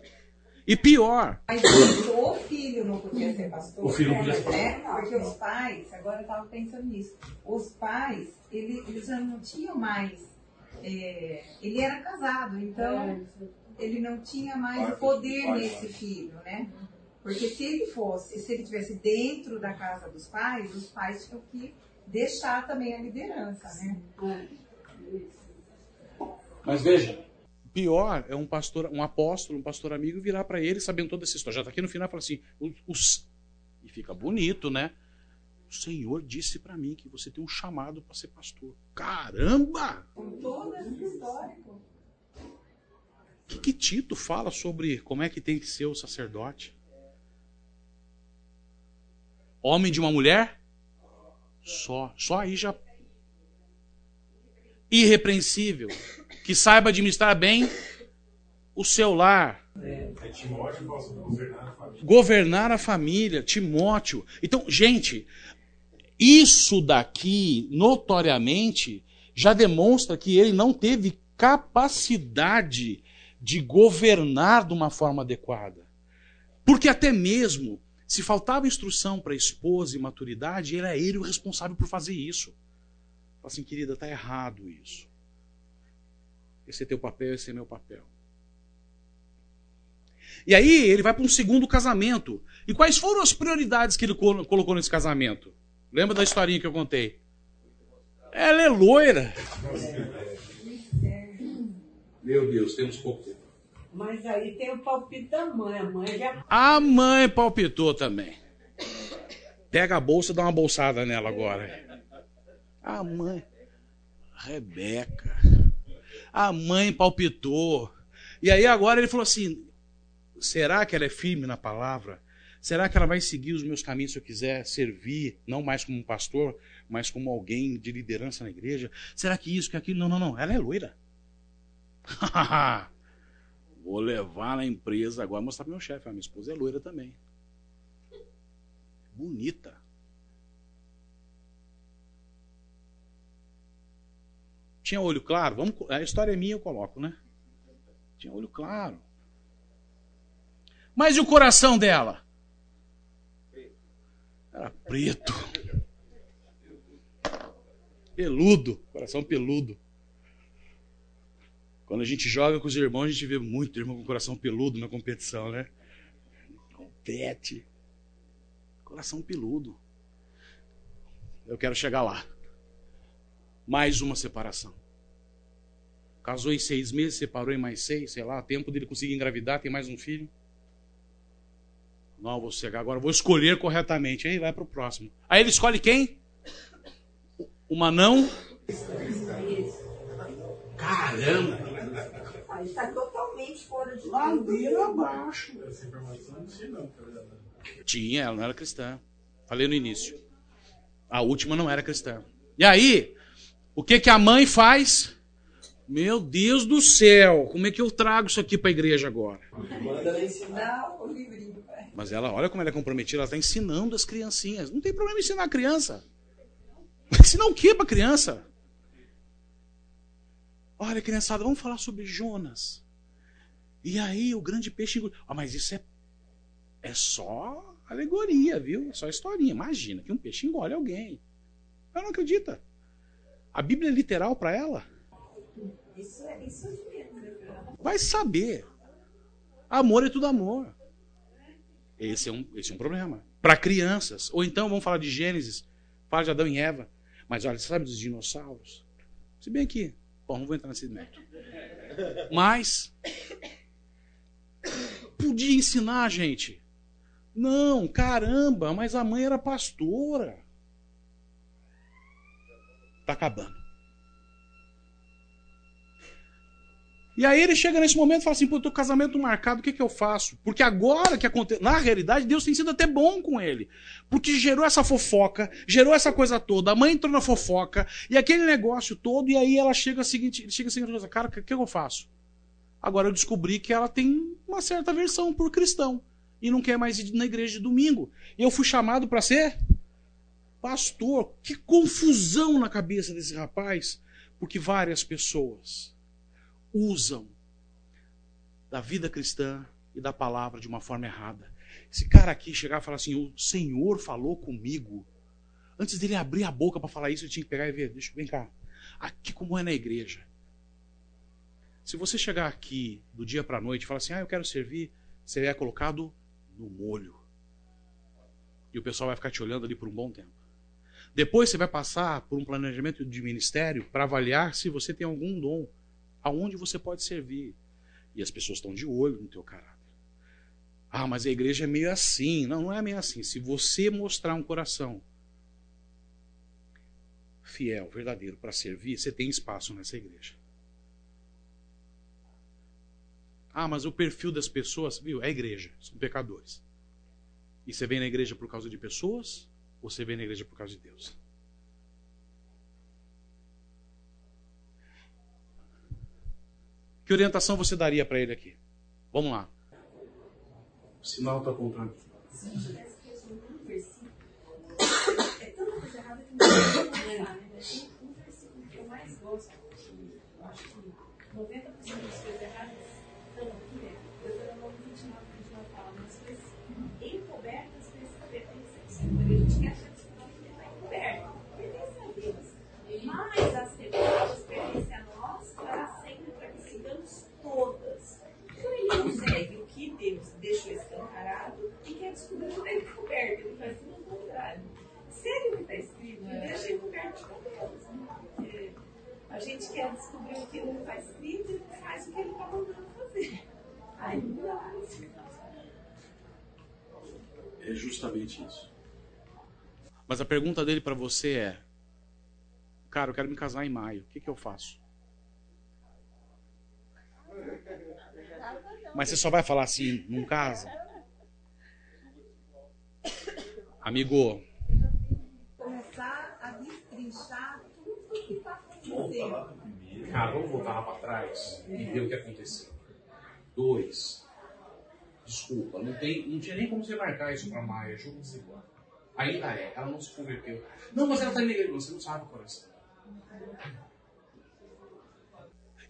E pior, Mas o filho não podia ser pastor. O filho não podia ser né? Porque os pais, agora eu estava pensando nisso, os pais, ele- eles já não tinham mais. é, ele era casado, então ele não tinha mais o poder nesse filho, né? Porque se ele fosse, se ele tivesse dentro da casa dos pais, os pais tinham que deixar também a liderança, né? Mas veja, pior é um pastor, um apóstolo, um pastor amigo virar para ele, sabendo toda essa história. Já está aqui no final e fala assim: "O- os- e fica bonito, né? O Senhor disse para mim que você tem um chamado para ser pastor. Caramba! Com todo esse histórico. O que, que Tito fala sobre como é que tem que ser o sacerdote? Homem de uma mulher? Só. Só aí já. Irrepreensível. Que saiba administrar bem o seu lar. É Timóteo posso governar a família. Governar a família. Timóteo. Então, gente, isso daqui, notoriamente, já demonstra que ele não teve capacidade de governar de uma forma adequada. Porque até mesmo, se faltava instrução para a esposa e maturidade, era ele o responsável por fazer isso. Fala assim, querida, tá errado isso. Esse é teu papel, esse é meu papel. E aí ele vai para um segundo casamento. E quais foram as prioridades que ele colo- colocou nesse casamento? Lembra da historinha que eu contei? Ela é loira. meu Deus, temos pouco tempo. Mas aí tem o palpite da mãe. A mãe já. A mãe palpitou também. Pega a bolsa e dá uma bolsada nela agora. A mãe. Rebeca. A mãe palpitou. E aí agora ele falou assim: será que ela é firme na palavra? Será que ela vai seguir os meus caminhos se eu quiser servir, não mais como um pastor, mas como alguém de liderança na igreja? Será que isso, que aquilo? Não, não, não. Ela é loira. Vou levar na empresa agora mostrar para meu chefe. A minha esposa é loira também. Bonita. Tinha olho claro? Vamos, a história é minha, eu coloco, né? Tinha olho claro. Mas e o coração dela? Era preto. Peludo. Coração peludo. Quando a gente joga com os irmãos, a gente vê muito irmão com coração peludo na competição, né? Compete. Coração peludo. Eu quero chegar lá. Mais uma separação. Casou em seis meses, separou em mais seis, sei lá, tempo dele conseguir engravidar, tem mais um filho. Não, vou chegar agora, vou escolher corretamente. Aí vai para o próximo. Aí ele escolhe quem? Uma não. Caramba! Aí está totalmente fora de Ladeira abaixo. Essa informação não tinha, não? Tinha, ela não era cristã. Falei no início. A última não era cristã. E aí, o que que a mãe faz? Meu Deus do céu, como é que eu trago isso aqui para a igreja agora? Manda ensinar. O livrinho. Mas ela, olha como ela é comprometida, ela está ensinando as criancinhas. Não tem problema ensinar a criança. Ensinar o que para a criança? Olha, criançada, vamos falar sobre Jonas. E aí, o grande peixe. Ah, mas isso é, é só alegoria, viu? É só historinha. Imagina que um peixe engole alguém. Ela não acredita. A Bíblia é literal para ela. Isso é isso é mesmo, né? Vai saber. Amor é tudo amor. Esse é um, esse é um problema. Para crianças. Ou então, vamos falar de Gênesis. Fala de Adão e Eva. Mas olha, sabe dos dinossauros? Se bem que. Bom, não vou entrar nesse método. Mas. Podia ensinar, gente. Não, caramba, mas a mãe era pastora. Tá acabando. E aí ele chega nesse momento e fala assim: pô, eu tô casamento marcado, o que, que eu faço? Porque agora que acontece. Na realidade, Deus tem sido até bom com ele. Porque gerou essa fofoca, gerou essa coisa toda, a mãe entrou na fofoca, e aquele negócio todo, e aí ela chega a seguinte, chega a seguinte coisa, cara, o que, que eu faço? Agora eu descobri que ela tem uma certa versão por cristão. E não quer mais ir na igreja de domingo. E eu fui chamado para ser pastor. Que confusão na cabeça desse rapaz. Porque várias pessoas usam da vida cristã e da palavra de uma forma errada. Esse cara aqui chegar e falar assim: o Senhor falou comigo. Antes dele abrir a boca para falar isso, ele tinha que pegar e ver. Deixa, vem cá. Aqui como é na igreja. Se você chegar aqui do dia para a noite e falar assim: ah, eu quero servir, você é colocado no molho. E o pessoal vai ficar te olhando ali por um bom tempo. Depois você vai passar por um planejamento de ministério para avaliar se você tem algum dom, aonde você pode servir. E as pessoas estão de olho no teu caráter. Ah, mas a igreja é meio assim. Não, não é meio assim. Se você mostrar um coração fiel, verdadeiro para servir, você tem espaço nessa igreja. Ah, mas o perfil das pessoas, viu? É igreja, são pecadores. E você vem na igreja por causa de pessoas você vem na igreja por causa de Deus? Que orientação você daria para ele aqui? Vamos lá. O sinal está apontando. Se eu tivesse resumido um versículo, é tanta coisa errada que não dá pra pensar, né? Mas tem um versículo que eu mais gosto, que eu acho que 90% das coisas erradas estão aqui, é Deuteronômio 29, 29 fala, mas coisas encobertas pertencem ao Senhor. E a gente quer achar que isso não está encoberto, pertence a Deus. Mas as reveladas pertencem a nós para sempre, para que sigamos todas. Então ele não segue o que Deus deixou escancarado e quer descobrir o que está encoberto. Ele faz tudo ao contrário. Segue o que está escrito e deixa encoberto com Deus. né? Porque a gente quer descobrir o que não está escrito e faz o que ele está mandando fazer. Aí não dá. É justamente isso. Mas a pergunta dele para você é: Cara, eu quero me casar em maio. O que, que eu faço? Mas você só vai falar assim, não casa? Amigo, Começar a destrinchar acontecendo. Cara, vamos voltar lá para trás e ver o que aconteceu. Dois. Desculpa, não, tem, não tinha nem como você marcar isso para Maia, jogo desigual. Ainda é, ela não se converteu. Não, mas ela tá igreja, você não sabe o coração.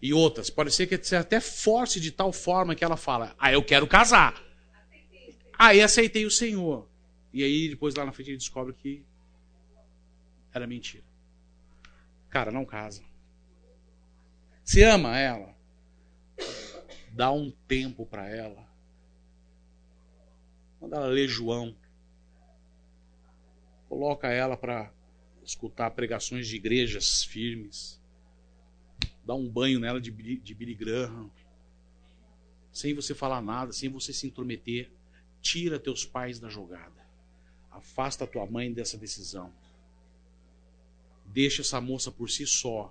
e outras, pode ser que você até force de tal forma que ela fala: Ah, eu quero casar. Aí aceitei o Senhor. E aí depois lá na frente ele descobre que era mentira. Cara, não casa. Se ama ela, dá um tempo para ela. Manda ela ler João. Coloca ela para escutar pregações de igrejas firmes. Dá um banho nela de, de Billy Graham. Sem você falar nada, sem você se intrometer. Tira teus pais da jogada. Afasta tua mãe dessa decisão. Deixa essa moça por si só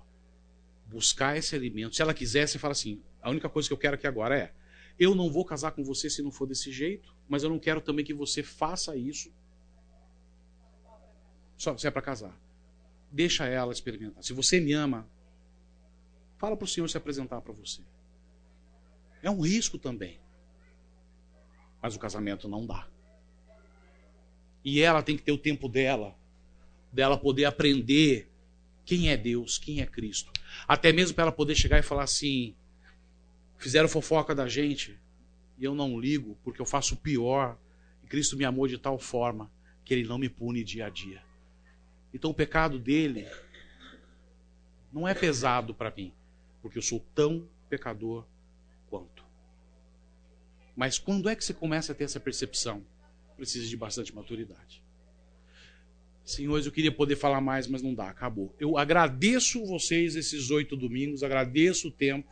buscar esse alimento. Se ela quiser, você fala assim: a única coisa que eu quero aqui agora é: eu não vou casar com você se não for desse jeito, mas eu não quero também que você faça isso. Só se é para casar. Deixa ela experimentar. Se você me ama, fala para o Senhor se apresentar para você. É um risco também. Mas o casamento não dá. E ela tem que ter o tempo dela, dela poder aprender quem é Deus, quem é Cristo. Até mesmo para ela poder chegar e falar assim: fizeram fofoca da gente e eu não ligo porque eu faço pior. E Cristo me amou de tal forma que ele não me pune dia a dia. Então o pecado dele não é pesado para mim, porque eu sou tão pecador quanto. Mas quando é que você começa a ter essa percepção? Precisa de bastante maturidade. Senhores, eu queria poder falar mais, mas não dá, acabou. Eu agradeço vocês esses oito domingos, agradeço o tempo.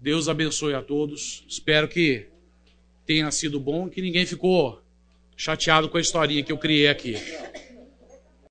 Deus abençoe a todos. Espero que tenha sido bom, que ninguém ficou chateado com a historinha que eu criei aqui.